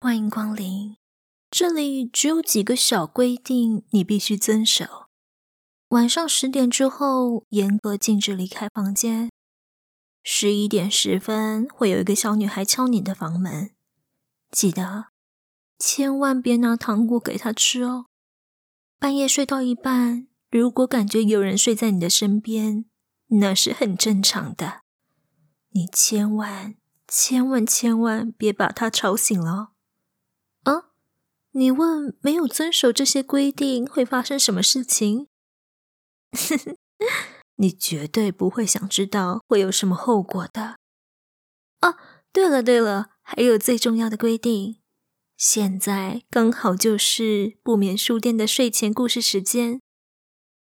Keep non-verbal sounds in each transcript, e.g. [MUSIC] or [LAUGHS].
欢迎光临，这里只有几个小规定，你必须遵守。晚上十点之后，严格禁止离开房间。十一点十分，会有一个小女孩敲你的房门，记得千万别拿糖果给她吃哦。半夜睡到一半，如果感觉有人睡在你的身边，那是很正常的，你千万千万千万别把他吵醒了。啊？你问没有遵守这些规定会发生什么事情？[LAUGHS] 你绝对不会想知道会有什么后果的。啊，对了对了，还有最重要的规定，现在刚好就是不眠书店的睡前故事时间，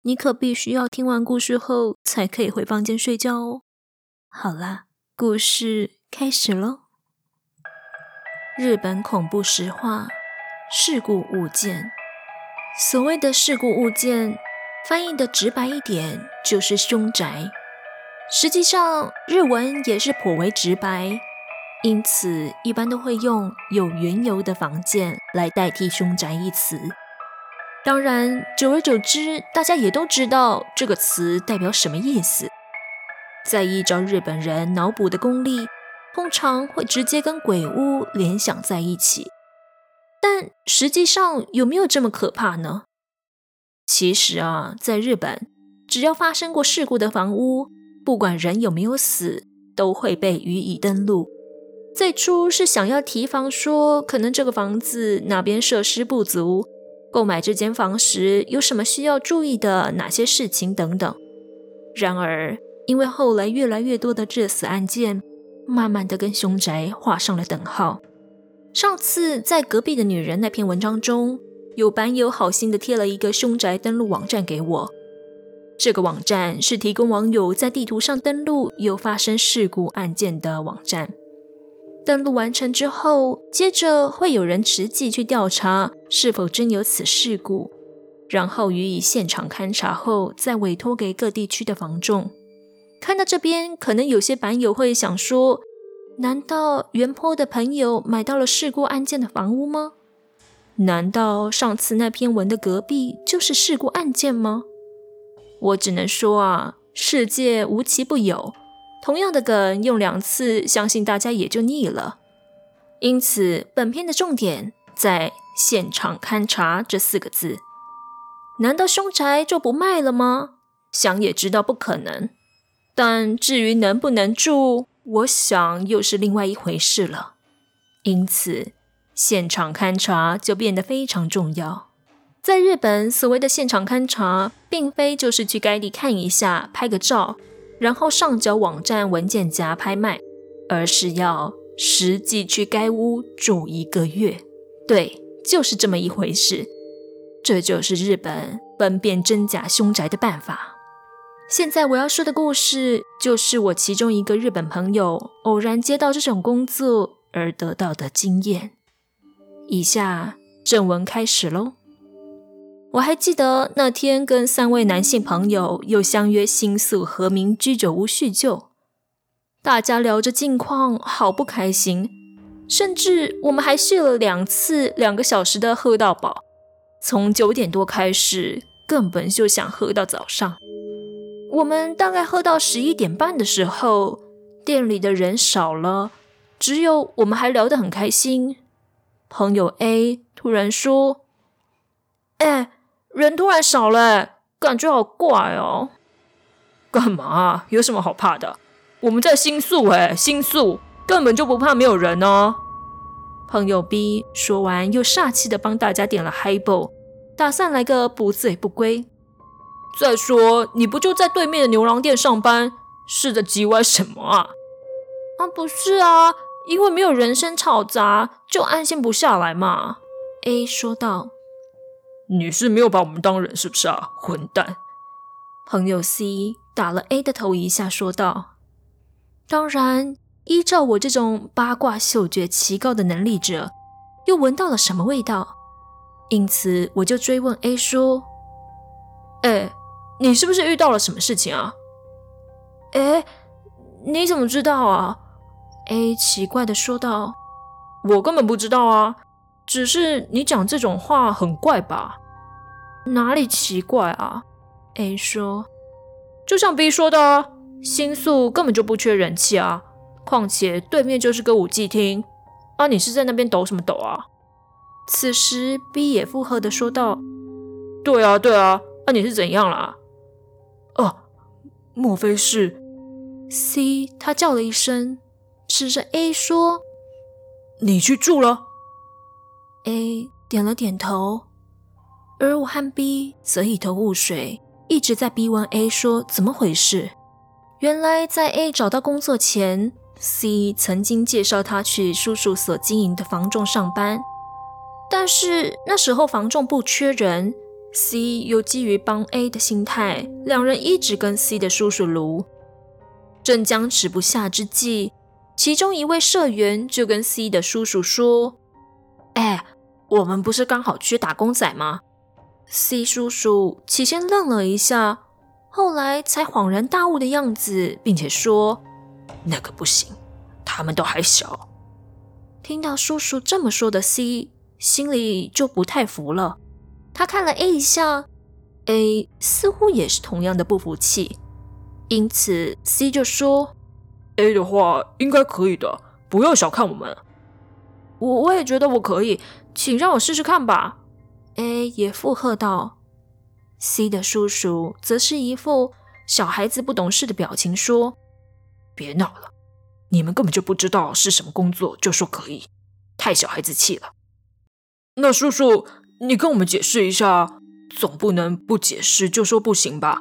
你可必须要听完故事后才可以回房间睡觉哦。好啦，故事开始喽。日本恐怖实话：事故物件。所谓的事故物件，翻译的直白一点，就是凶宅。实际上，日文也是颇为直白，因此一般都会用“有缘由的房间”来代替“凶宅”一词。当然，久而久之，大家也都知道这个词代表什么意思。再依照日本人脑补的功力。通常会直接跟鬼屋联想在一起，但实际上有没有这么可怕呢？其实啊，在日本，只要发生过事故的房屋，不管人有没有死，都会被予以登录。最初是想要提防说，可能这个房子哪边设施不足，购买这间房时有什么需要注意的哪些事情等等。然而，因为后来越来越多的致死案件。慢慢的跟凶宅画上了等号。上次在隔壁的女人那篇文章中，有版友好心的贴了一个凶宅登录网站给我。这个网站是提供网友在地图上登录有发生事故案件的网站。登录完成之后，接着会有人实际去调查是否真有此事故，然后予以现场勘查后，再委托给各地区的房仲。看到这边，可能有些版友会想说：“难道原坡的朋友买到了事故案件的房屋吗？难道上次那篇文的隔壁就是事故案件吗？”我只能说啊，世界无奇不有，同样的梗用两次，相信大家也就腻了。因此，本篇的重点在“现场勘查”这四个字。难道凶宅就不卖了吗？想也知道不可能。但至于能不能住，我想又是另外一回事了。因此，现场勘查就变得非常重要。在日本，所谓的现场勘查，并非就是去该地看一下、拍个照，然后上缴网站文件夹拍卖，而是要实际去该屋住一个月。对，就是这么一回事。这就是日本分辨真假凶宅的办法。现在我要说的故事，就是我其中一个日本朋友偶然接到这种工作而得到的经验。以下正文开始喽。我还记得那天跟三位男性朋友又相约新宿和名居酒屋叙旧，大家聊着近况，好不开心，甚至我们还续了两次两个小时的喝到饱，从九点多开始，根本就想喝到早上。我们大概喝到十一点半的时候，店里的人少了，只有我们还聊得很开心。朋友 A 突然说：“哎，人突然少了，感觉好怪哦。”“干嘛？有什么好怕的？我们在新宿，哎，新宿根本就不怕没有人呢。”朋友 B 说完，又煞气的帮大家点了 Highball，打算来个不醉不归。再说，你不就在对面的牛郎店上班，是在叽歪什么啊？啊，不是啊，因为没有人声吵杂，就安心不下来嘛。A 说道：“你是没有把我们当人是不是啊，混蛋！”朋友 C 打了 A 的头一下，说道：“当然，依照我这种八卦嗅觉奇高的能力者，又闻到了什么味道？因此，我就追问 A 说：‘哎。’你是不是遇到了什么事情啊？哎，你怎么知道啊 A 奇怪的说道：“我根本不知道啊，只是你讲这种话很怪吧？哪里奇怪啊？”A 说：“就像 B 说的，啊，星宿根本就不缺人气啊，况且对面就是歌舞伎町啊，你是在那边抖什么抖啊？”此时 B 也附和的说道：“对啊，对啊，那、你是怎样啦？莫非是 C？” 他叫了一声。指着 A 说：“你去住了。”A 点了点头，而我和 B 则一头雾水，一直在逼问 A 说怎么回事。原来在 A 找到工作前，C 曾经介绍他去叔叔所经营的房仲上班，但是那时候房仲不缺人，C 又基于帮 A 的心态，两人一直跟 C 的叔叔卢，正僵持不下之际。其中一位社员就跟 C 的叔叔说：“哎，我们不是刚好缺打工仔吗？”C 叔叔起先愣了一下，后来才恍然大悟的样子，并且说：“那个不行，他们都还小。”听到叔叔这么说的 C 心里就不太服了。他看了 A 一下，A 似乎也是同样的不服气，因此 C 就说。A 的话应该可以的，不要小看我们。我我也觉得我可以，请让我试试看吧。A 也附和道。C 的叔叔则是一副小孩子不懂事的表情，说：“别闹了，你们根本就不知道是什么工作，就说可以，太小孩子气了。”那叔叔，你跟我们解释一下，总不能不解释就说不行吧？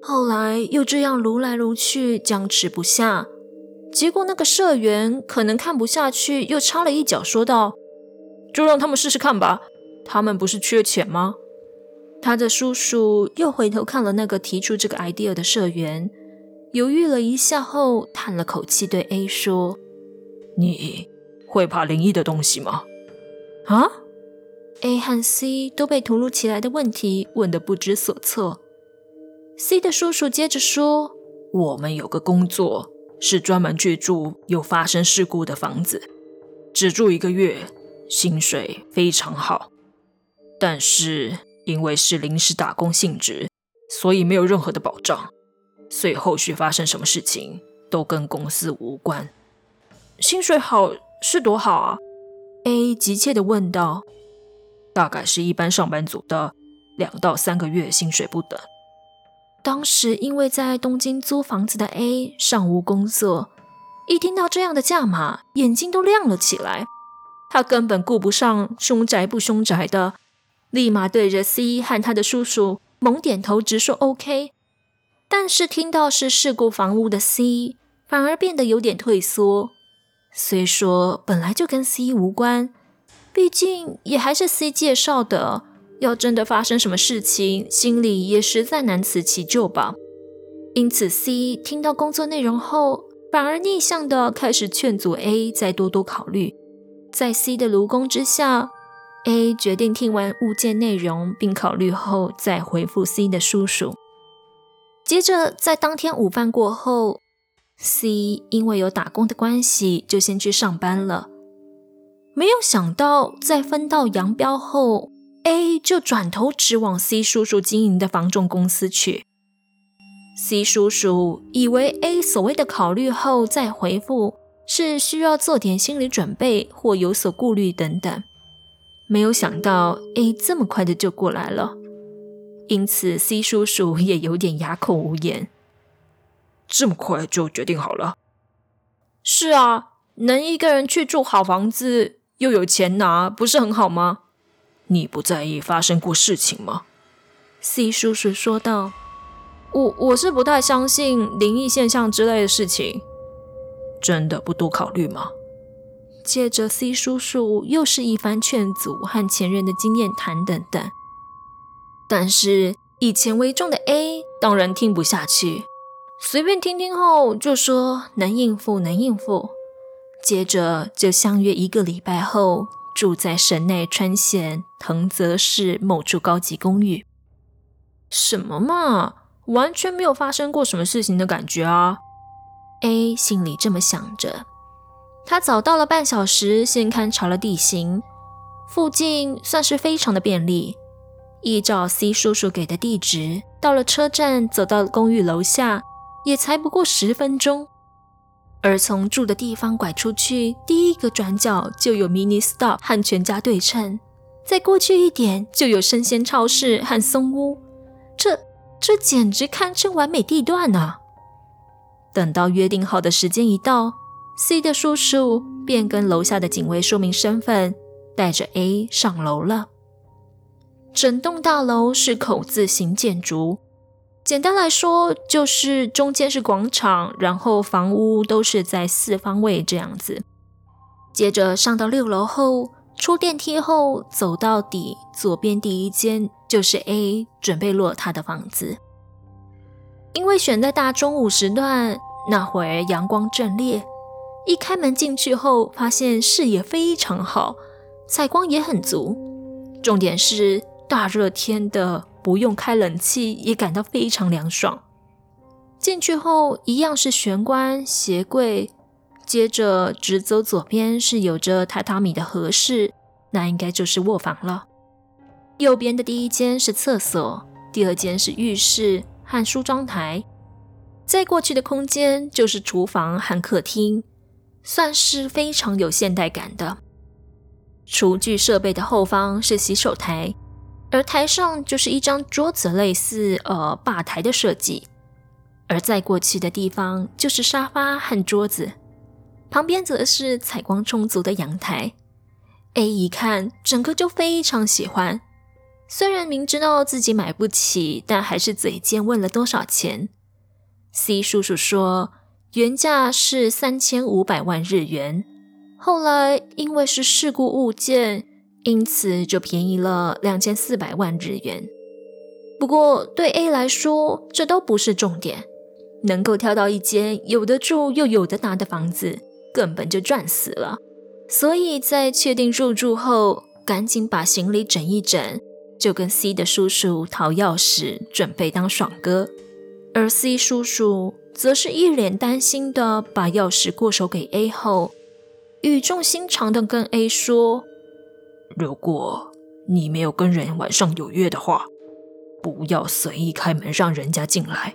后来又这样撸来撸去，僵持不下。结果那个社员可能看不下去，又插了一脚，说道：“就让他们试试看吧，他们不是缺钱吗？”他的叔叔又回头看了那个提出这个 idea 的社员，犹豫了一下后，叹了口气，对 A 说：“你会怕灵异的东西吗？”啊？A 和 C 都被突如其来的问题问得不知所措。C 的叔叔接着说：“我们有个工作是专门去住有发生事故的房子，只住一个月，薪水非常好。但是因为是临时打工性质，所以没有任何的保障，所以后续发生什么事情都跟公司无关。薪水好是多好啊？”A 急切地问道：“大概是一般上班族的两到三个月薪水不等。”当时因为在东京租房子的 A 尚无工作，一听到这样的价码，眼睛都亮了起来。他根本顾不上凶宅不凶宅的，立马对着 C 和他的叔叔猛点头，直说 OK。但是听到是事故房屋的 C，反而变得有点退缩。虽说本来就跟 C 无关，毕竟也还是 C 介绍的。要真的发生什么事情，心里也实在难辞其咎吧。因此，C 听到工作内容后，反而逆向的开始劝阻 A 再多多考虑。在 C 的卢攻之下，A 决定听完物件内容并考虑后再回复 C 的叔叔。接着，在当天午饭过后，C 因为有打工的关系，就先去上班了。没有想到，在分道扬镳后，A 就转头直往 C 叔叔经营的房仲公司去。C 叔叔以为 A 所谓的考虑后再回复是需要做点心理准备或有所顾虑等等，没有想到 A 这么快的就过来了，因此 C 叔叔也有点哑口无言。这么快就决定好了？是啊，能一个人去住好房子又有钱拿，不是很好吗？你不在意发生过事情吗？C 叔叔说道：“我我是不太相信灵异现象之类的事情，真的不多考虑吗？”接着，C 叔叔又是一番劝阻和前人的经验谈等等。但是以钱为重的 A 当然听不下去，随便听听后就说能应付，能应付。接着就相约一个礼拜后。住在神奈川县藤泽市某处高级公寓。什么嘛，完全没有发生过什么事情的感觉啊！A 心里这么想着，他早到了半小时，先勘察了地形，附近算是非常的便利。依照 C 叔叔给的地址，到了车站，走到公寓楼下，也才不过十分钟。而从住的地方拐出去，第一个转角就有 mini stop 和全家对称，再过去一点就有生鲜超市和松屋，这这简直堪称完美地段、啊。等到约定好的时间一到，C 的叔叔便跟楼下的警卫说明身份，带着 A 上楼了。整栋大楼是口字形建筑。简单来说，就是中间是广场，然后房屋都是在四方位这样子。接着上到六楼后，出电梯后走到底，左边第一间就是 A 准备落他的房子。因为选在大中午时段，那会儿阳光正烈，一开门进去后，发现视野非常好，采光也很足。重点是大热天的。不用开冷气也感到非常凉爽。进去后一样是玄关、鞋柜，接着直走左边是有着榻榻米的和室，那应该就是卧房了。右边的第一间是厕所，第二间是浴室和梳妆台，再过去的空间就是厨房和客厅，算是非常有现代感的。厨具设备的后方是洗手台。而台上就是一张桌子，类似呃吧台的设计，而在过去的地方就是沙发和桌子，旁边则是采光充足的阳台。A 一看，整个就非常喜欢，虽然明知道自己买不起，但还是嘴贱问了多少钱。C 叔叔说原价是三千五百万日元，后来因为是事故物件。因此就便宜了两千四百万日元。不过对 A 来说，这都不是重点。能够挑到一间有得住又有得拿的房子，根本就赚死了。所以在确定入住后，赶紧把行李整一整，就跟 C 的叔叔讨钥匙，准备当爽哥。而 C 叔叔则是一脸担心的把钥匙过手给 A 后，语重心长的跟 A 说。如果你没有跟人晚上有约的话，不要随意开门让人家进来，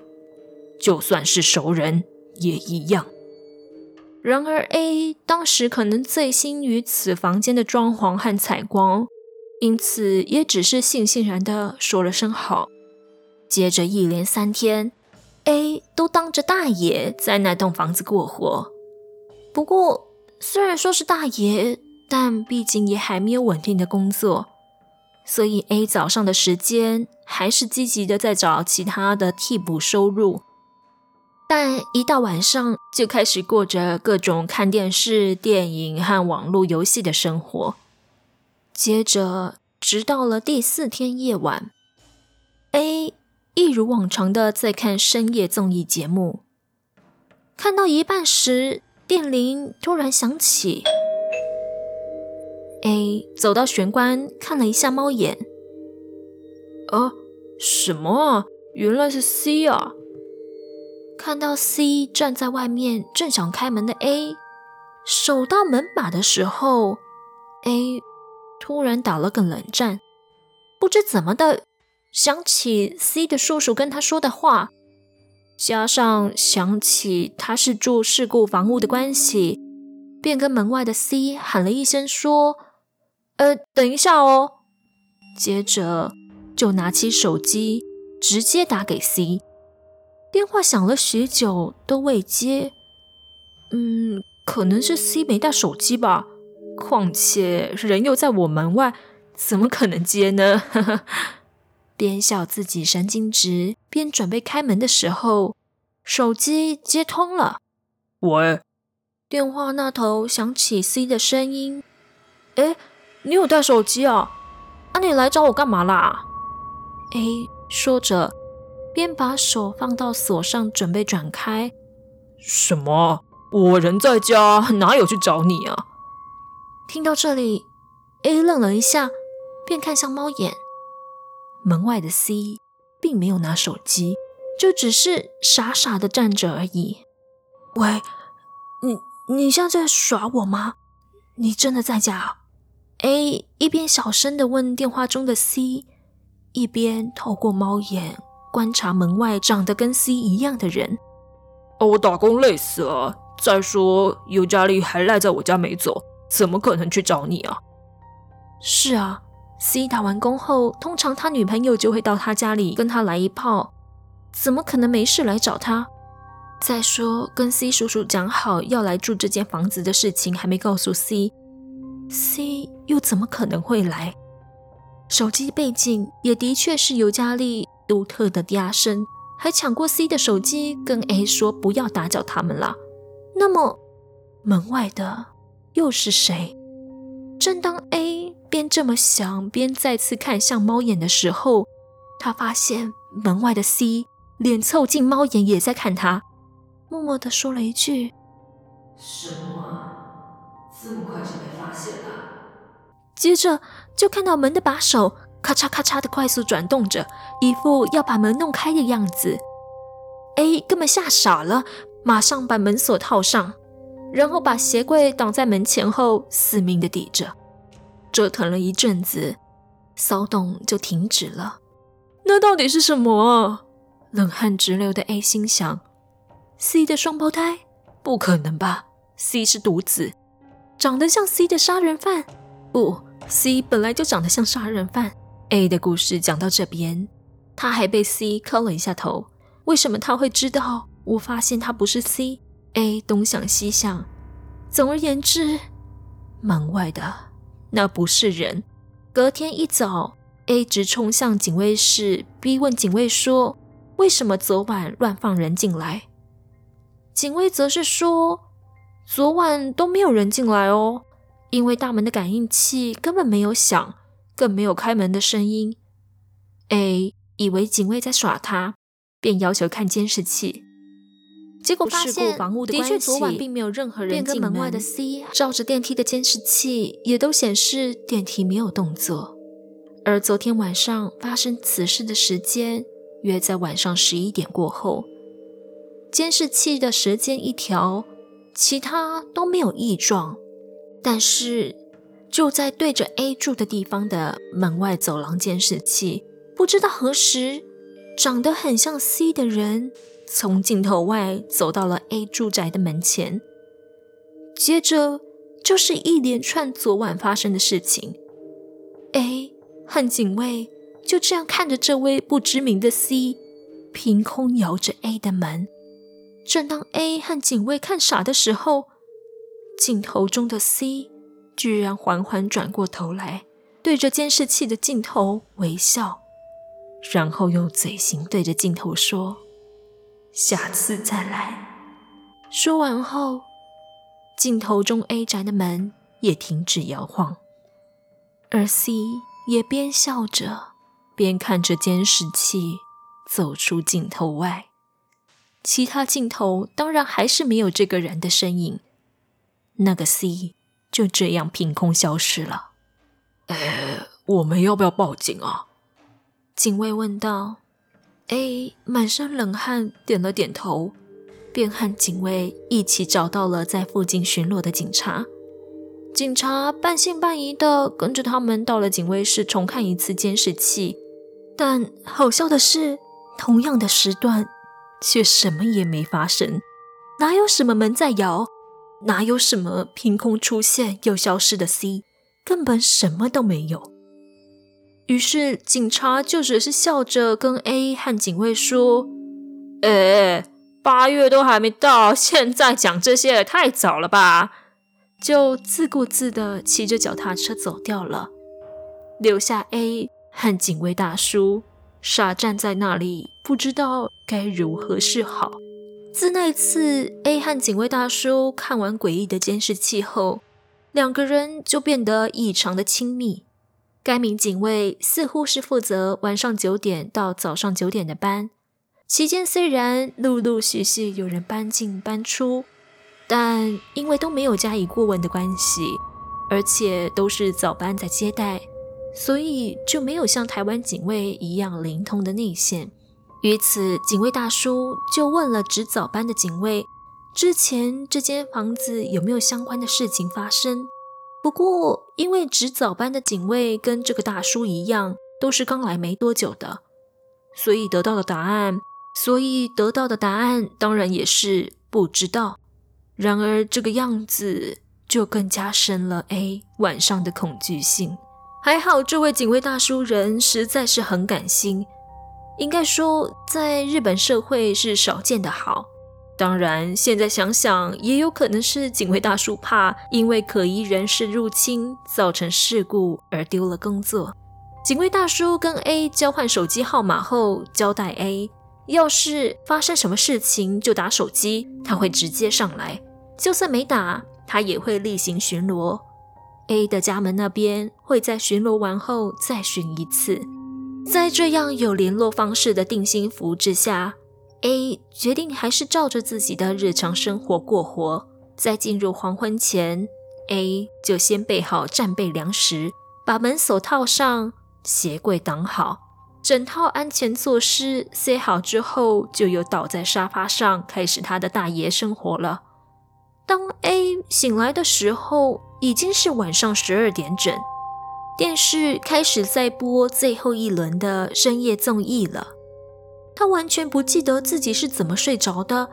就算是熟人也一样。然而 A 当时可能醉心于此房间的装潢和采光，因此也只是悻悻然的说了声好。接着一连三天，A 都当着大爷在那栋房子过活。不过虽然说是大爷。但毕竟也还没有稳定的工作，所以 A 早上的时间还是积极的在找其他的替补收入。但一到晚上就开始过着各种看电视、电影和网络游戏的生活。接着，直到了第四天夜晚，A 一如往常的在看深夜综艺节目，看到一半时，电铃突然响起。A 走到玄关看了一下猫眼，啊，什么啊？原来是 C 啊！看到 C 站在外面，正想开门的 A，手到门把的时候，A 突然打了个冷战，不知怎么的，想起 C 的叔叔跟他说的话，加上想起他是住事故房屋的关系，便跟门外的 C 喊了一声说。呃，等一下哦。接着就拿起手机，直接打给 C。电话响了许久都未接。嗯，可能是 C 没带手机吧。况且人又在我门外，怎么可能接呢？[LAUGHS] 边笑自己神经质，边准备开门的时候，手机接通了。喂。电话那头响起 C 的声音。诶。你有带手机啊？啊，你来找我干嘛啦？A 说着，边把手放到锁上，准备转开。什么？我人在家，哪有去找你啊？听到这里，A 愣了一下，便看向猫眼。门外的 C 并没有拿手机，就只是傻傻的站着而已。喂，你你像在耍我吗？你真的在家？A 一边小声的问电话中的 C，一边透过猫眼观察门外长得跟 C 一样的人。哦，我打工累死了。再说尤加利还赖在我家没走，怎么可能去找你啊？是啊，C 打完工后，通常他女朋友就会到他家里跟他来一炮，怎么可能没事来找他？再说，跟 C 叔叔讲好要来住这间房子的事情还没告诉 C 又怎么可能会来？手机背景也的确是尤加利独特的嗲声，还抢过 C 的手机，跟 A 说不要打搅他们了。那么，门外的又是谁？正当 A 边这么想，边再次看向猫眼的时候，他发现门外的 C 脸凑近猫眼，也在看他，默默地说了一句：“什么？这么快就现了？”接着就看到门的把手咔嚓咔嚓的快速转动着，一副要把门弄开的样子。A 根本吓傻了。马上把门锁套上，然后把鞋柜挡在门前后，死命的抵着。折腾了一阵子，骚动就停止了。那到底是什么？冷汗直流的 A 心想：C 的双胞胎？不可能吧？C 是独子，长得像 C 的杀人犯？不，C 本来就长得像杀人犯。A 的故事讲到这边，他还被 C 磕了一下头。为什么他会知道？我发现他不是 C，A 东想西想，总而言之，门外的那不是人。隔天一早，A 直冲向警卫室，逼问警卫说：“为什么昨晚乱放人进来？”警卫则是说：“昨晚都没有人进来哦，因为大门的感应器根本没有响，更没有开门的声音。”A 以为警卫在耍他，便要求看监视器。结果发现，的确昨晚并没有任何人进门。外的 C 照着电梯的监视器，也都显示电梯没有动作。而昨天晚上发生此事的时间，约在晚上十一点过后。监视器的时间一调，其他都没有异状。但是，就在对着 A 住的地方的门外走廊监视器，不知道何时，长得很像 C 的人。从镜头外走到了 A 住宅的门前，接着就是一连串昨晚发生的事情。A 和警卫就这样看着这位不知名的 C，凭空摇着 A 的门。正当 A 和警卫看傻的时候，镜头中的 C 居然缓缓转过头来，对着监视器的镜头微笑，然后用嘴型对着镜头说。下次再来。说完后，镜头中 A 宅的门也停止摇晃，而 C 也边笑着边看着监视器走出镜头外。其他镜头当然还是没有这个人的身影，那个 C 就这样凭空消失了。呃，我们要不要报警啊？警卫问道。A 满身冷汗，点了点头，便和警卫一起找到了在附近巡逻的警察。警察半信半疑的跟着他们到了警卫室重看一次监视器，但好笑的是，同样的时段却什么也没发生，哪有什么门在摇，哪有什么凭空出现又消失的 C，根本什么都没有。于是警察就只是笑着跟 A 和警卫说：“哎，八月都还没到，现在讲这些也太早了吧？”就自顾自地骑着脚踏车走掉了，留下 A 和警卫大叔傻站在那里，不知道该如何是好。自那次 A 和警卫大叔看完诡异的监视器后，两个人就变得异常的亲密。该名警卫似乎是负责晚上九点到早上九点的班，期间虽然陆陆续续有人搬进搬出，但因为都没有加以过问的关系，而且都是早班在接待，所以就没有像台湾警卫一样灵通的内线。于此，警卫大叔就问了值早班的警卫：“之前这间房子有没有相关的事情发生。不过，因为值早班的警卫跟这个大叔一样，都是刚来没多久的，所以得到的答案，所以得到的答案当然也是不知道。然而，这个样子就更加深了 A 晚上的恐惧性。还好，这位警卫大叔人实在是很感性。应该说，在日本社会是少见的好。当然，现在想想，也有可能是警卫大叔怕因为可疑人士入侵造成事故而丢了工作。警卫大叔跟 A 交换手机号码后，交代 A，要是发生什么事情就打手机，他会直接上来；就算没打，他也会例行巡逻。A 的家门那边会在巡逻完后再巡一次。在这样有联络方式的定心符之下，A 决定还是照着自己的日常生活过活。在进入黄昏前，A 就先备好战备粮食，把门锁套上，鞋柜挡好，整套安全措施塞好之后，就又倒在沙发上开始他的大爷生活了。当 A 醒来的时候，已经是晚上十二点整。电视开始在播最后一轮的深夜综艺了，他完全不记得自己是怎么睡着的，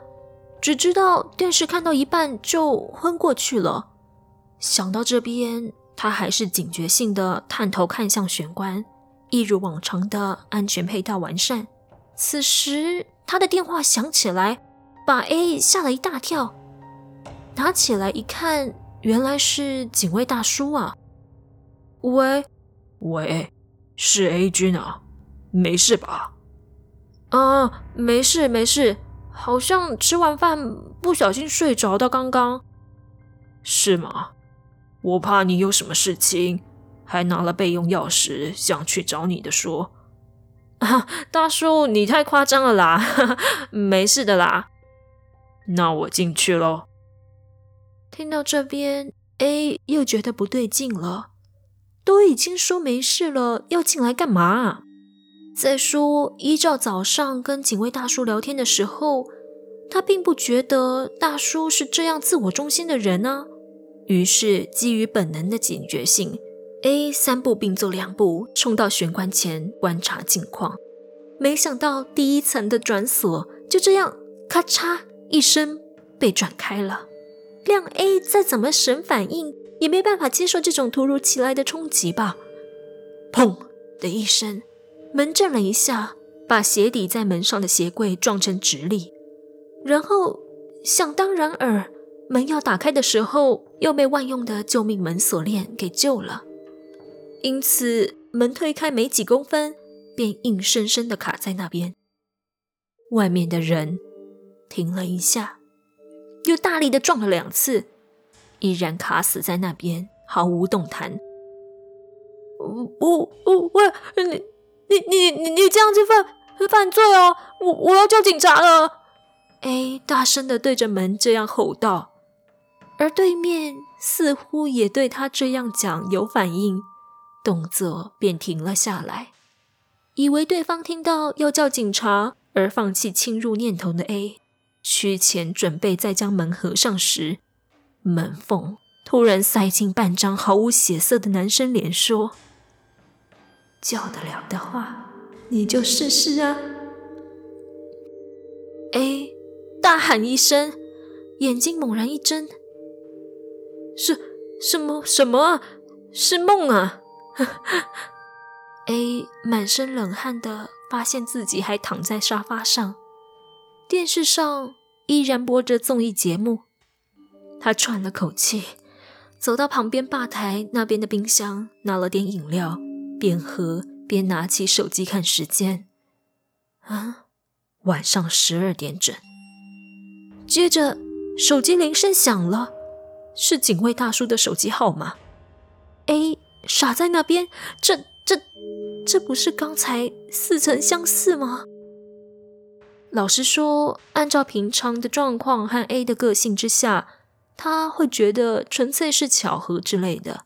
只知道电视看到一半就昏过去了。想到这边，他还是警觉性的探头看向玄关，一如往常的安全配套完善。此时，他的电话响起来，把 A 吓了一大跳。拿起来一看，原来是警卫大叔啊。喂，喂，是 A 君啊，没事吧？啊，没事没事，好像吃完饭不小心睡着的。刚刚是吗？我怕你有什么事情，还拿了备用钥匙想去找你的说。啊，大叔你太夸张了啦，[LAUGHS] 没事的啦。那我进去喽。听到这边，A 又觉得不对劲了。都已经说没事了，要进来干嘛？再说，依照早上跟警卫大叔聊天的时候，他并不觉得大叔是这样自我中心的人呢。于是，基于本能的警觉性，A 三步并作两步冲到玄关前观察近况。没想到第一层的转锁就这样咔嚓一声被转开了，让 A 再怎么神反应，也没办法接受这种突如其来的冲击吧？砰的一声，门震了一下，把鞋底在门上的鞋柜撞成直立。然后想当然尔，门要打开的时候，又被万用的救命门锁链给救了。因此，门推开没几公分，便硬生生的卡在那边。外面的人停了一下，又大力的撞了两次。依然卡死在那边，毫无动弹。我我我喂，你你你你你这样子犯犯罪哦！我我要叫警察了！A 大声的对着门这样吼道，而对面似乎也对他这样讲有反应，动作便停了下来。以为对方听到要叫警察而放弃侵入念头的 A，取钱准备再将门合上时。门缝突然塞进半张毫无血色的男生脸，说：“叫得了的话，你就试试啊！”A 大喊一声，眼睛猛然一睁：“是什么？什么啊？是梦啊！”A 满身冷汗的发现自己还躺在沙发上，电视上依然播着综艺节目。他喘了口气，走到旁边吧台那边的冰箱，拿了点饮料，边喝边拿起手机看时间。啊，晚上十二点整。接着，手机铃声响了，是警卫大叔的手机号码。A 傻在那边，这、这、这不是刚才似曾相似吗？老实说，按照平常的状况和 A 的个性之下。他会觉得纯粹是巧合之类的，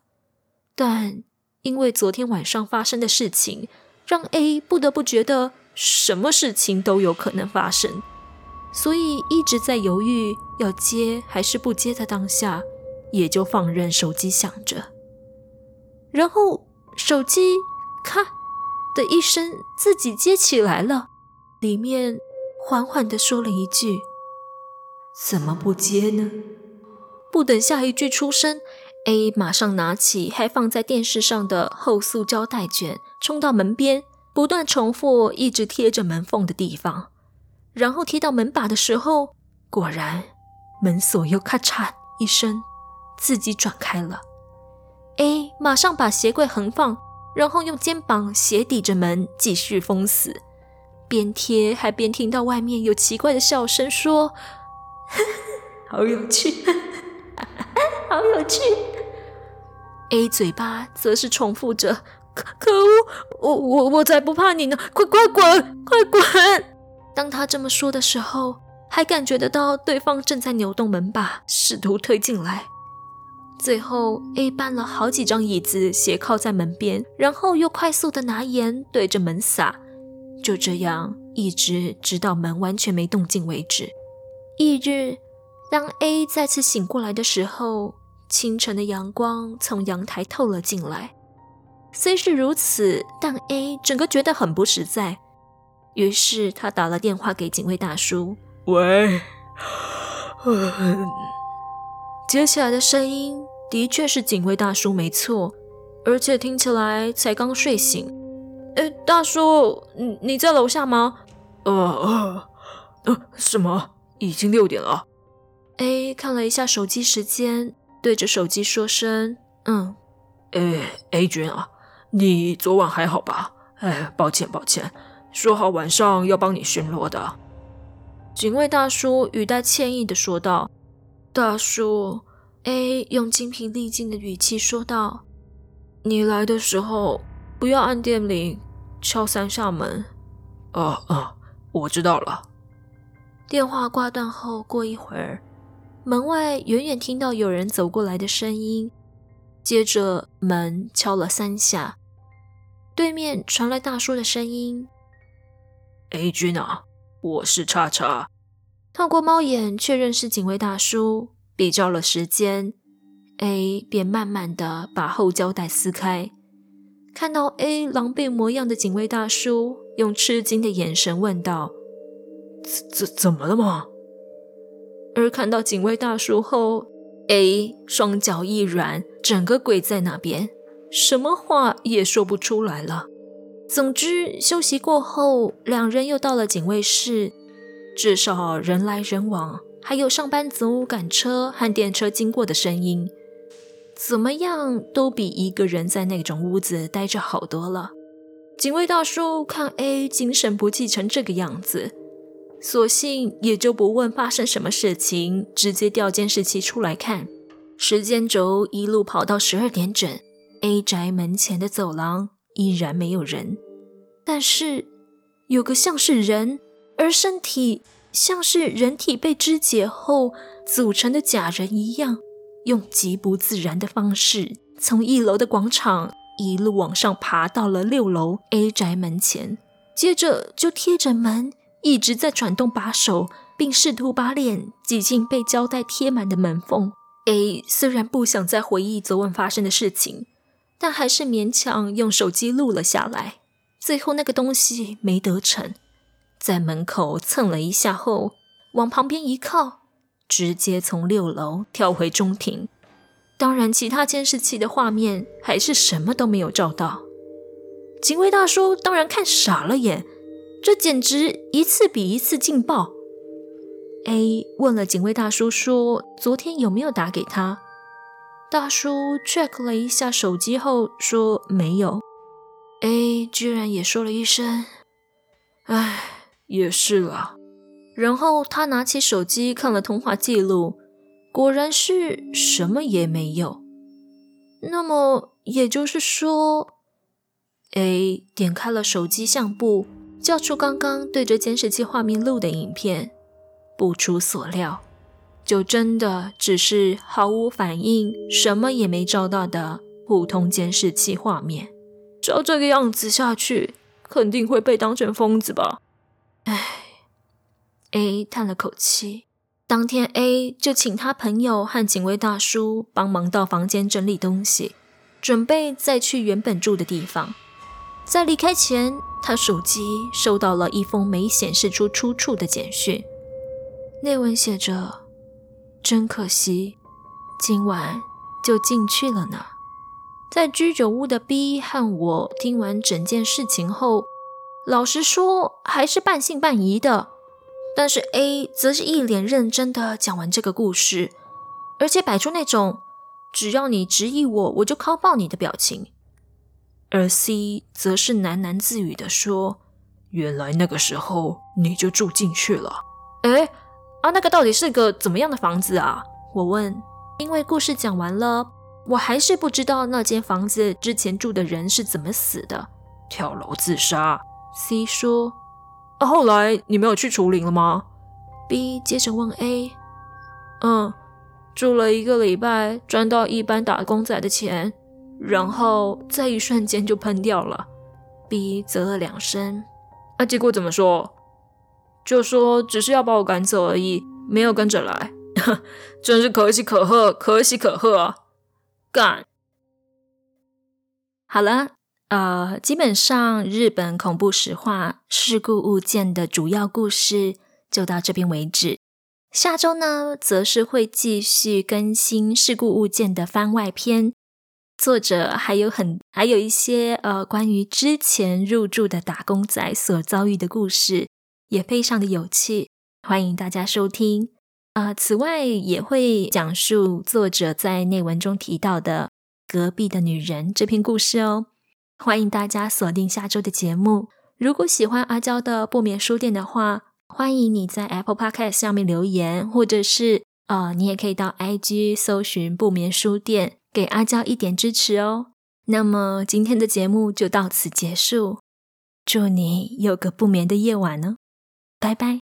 但因为昨天晚上发生的事情，让 A 不得不觉得什么事情都有可能发生，所以一直在犹豫要接还是不接的当下，也就放任手机响着。然后手机咔的一声自己接起来了，里面缓缓地说了一句：“怎么不接呢？”不等下一句出声，A 马上拿起还放在电视上的厚塑胶带卷，冲到门边，不断重复一直贴着门缝的地方。然后贴到门把的时候，果然门锁又咔嚓一声自己转开了。A 马上把鞋柜横放，然后用肩膀斜抵着门继续封死，边贴还边听到外面有奇怪的笑声，说：“ [LAUGHS] 好有趣。” [LAUGHS] 好有趣。A 嘴巴则是重复着：“可可恶，我我我才不怕你呢！快快滚，快滚！”当他这么说的时候，还感觉得到对方正在扭动门把，试图推进来。最后，A 搬了好几张椅子斜靠在门边，然后又快速的拿盐对着门撒，就这样一直直到门完全没动静为止。翌日。当 A 再次醒过来的时候，清晨的阳光从阳台透了进来。虽是如此，但 A 整个觉得很不实在。于是他打了电话给警卫大叔：“喂。”接起来的声音的确是警卫大叔，没错，而且听起来才刚睡醒。哎，大叔，你你在楼下吗？呃呃呃，什么？已经六点了。A 看了一下手机时间，对着手机说声：“嗯。”哎，A 君啊，你昨晚还好吧？哎，抱歉抱歉，说好晚上要帮你巡逻的。警卫大叔语带歉意的说道：“大叔，A 用精疲力尽的语气说道：‘你来的时候不要按电铃，敲三下门。’哦哦，我知道了。”电话挂断后，过一会儿。门外远远听到有人走过来的声音，接着门敲了三下，对面传来大叔的声音：“A 君啊，我是叉叉。”透过猫眼确认是警卫大叔，比较了时间，A 便慢慢的把后胶带撕开，看到 A 狼狈模样的警卫大叔，用吃惊的眼神问道：“怎怎怎么了吗？”而看到警卫大叔后，A 双脚一软，整个跪在那边，什么话也说不出来了。总之，休息过后，两人又到了警卫室，至少人来人往，还有上班族赶车和电车经过的声音，怎么样都比一个人在那种屋子待着好多了。警卫大叔看 A 精神不济成这个样子。索性也就不问发生什么事情，直接调监视器出来看。时间轴一路跑到十二点整，A 宅门前的走廊依然没有人，但是有个像是人，而身体像是人体被肢解后组成的假人一样，用极不自然的方式从一楼的广场一路往上爬到了六楼 A 宅门前，接着就贴着门。一直在转动把手，并试图把脸挤进被胶带贴满的门缝。A 虽然不想再回忆昨晚发生的事情，但还是勉强用手机录了下来。最后那个东西没得逞，在门口蹭了一下后，往旁边一靠，直接从六楼跳回中庭。当然，其他监视器的画面还是什么都没有照到。警卫大叔当然看傻了眼。这简直一次比一次劲爆。A 问了警卫大叔说：“昨天有没有打给他？”大叔 check 了一下手机后说：“没有。”A 居然也说了一声：“唉，也是了。”然后他拿起手机看了通话记录，果然是什么也没有。那么也就是说，A 点开了手机相簿。叫出刚刚对着监视器画面录的影片，不出所料，就真的只是毫无反应、什么也没照到的普通监视器画面。照这个样子下去，肯定会被当成疯子吧？唉，A 叹了口气，当天 A 就请他朋友和警卫大叔帮忙到房间整理东西，准备再去原本住的地方。在离开前，他手机收到了一封没显示出出处的简讯，内文写着：“真可惜，今晚就进去了呢。”在居酒屋的 B 和我听完整件事情后，老实说还是半信半疑的。但是 A 则是一脸认真的讲完这个故事，而且摆出那种只要你质疑我，我就敲爆你的表情。而 C 则是喃喃自语的说：“原来那个时候你就住进去了。”诶，啊，那个到底是个怎么样的房子啊？我问。因为故事讲完了。我还是不知道那间房子之前住的人是怎么死的，跳楼自杀。C 说：“啊，后来你没有去除灵了吗？”B 接着问 A：“ 嗯，住了一个礼拜，赚到一般打工仔的钱，然后在一瞬间就喷掉了。”B 啧了两声：“啊，结果怎么说？就说只是要把我赶走而已，没有跟着来。[LAUGHS] 真是可喜可贺，可喜可贺啊！”干，好了，呃，基本上日本恐怖实话事故物件的主要故事就到这边为止。下周呢，则是会继续更新事故物件的番外篇，作者还有很还有一些呃关于之前入住的打工仔所遭遇的故事，也非常的有趣，欢迎大家收听。啊、此外也会讲述作者在内文中提到的隔壁的女人这篇故事哦。欢迎大家锁定下周的节目。如果喜欢阿娇的不眠书店的话，欢迎你在 Apple Podcast 上面留言，或者是呃，你也可以到 IG 搜寻不眠书店，给阿娇一点支持哦。那么今天的节目就到此结束，祝你有个不眠的夜晚呢，拜拜。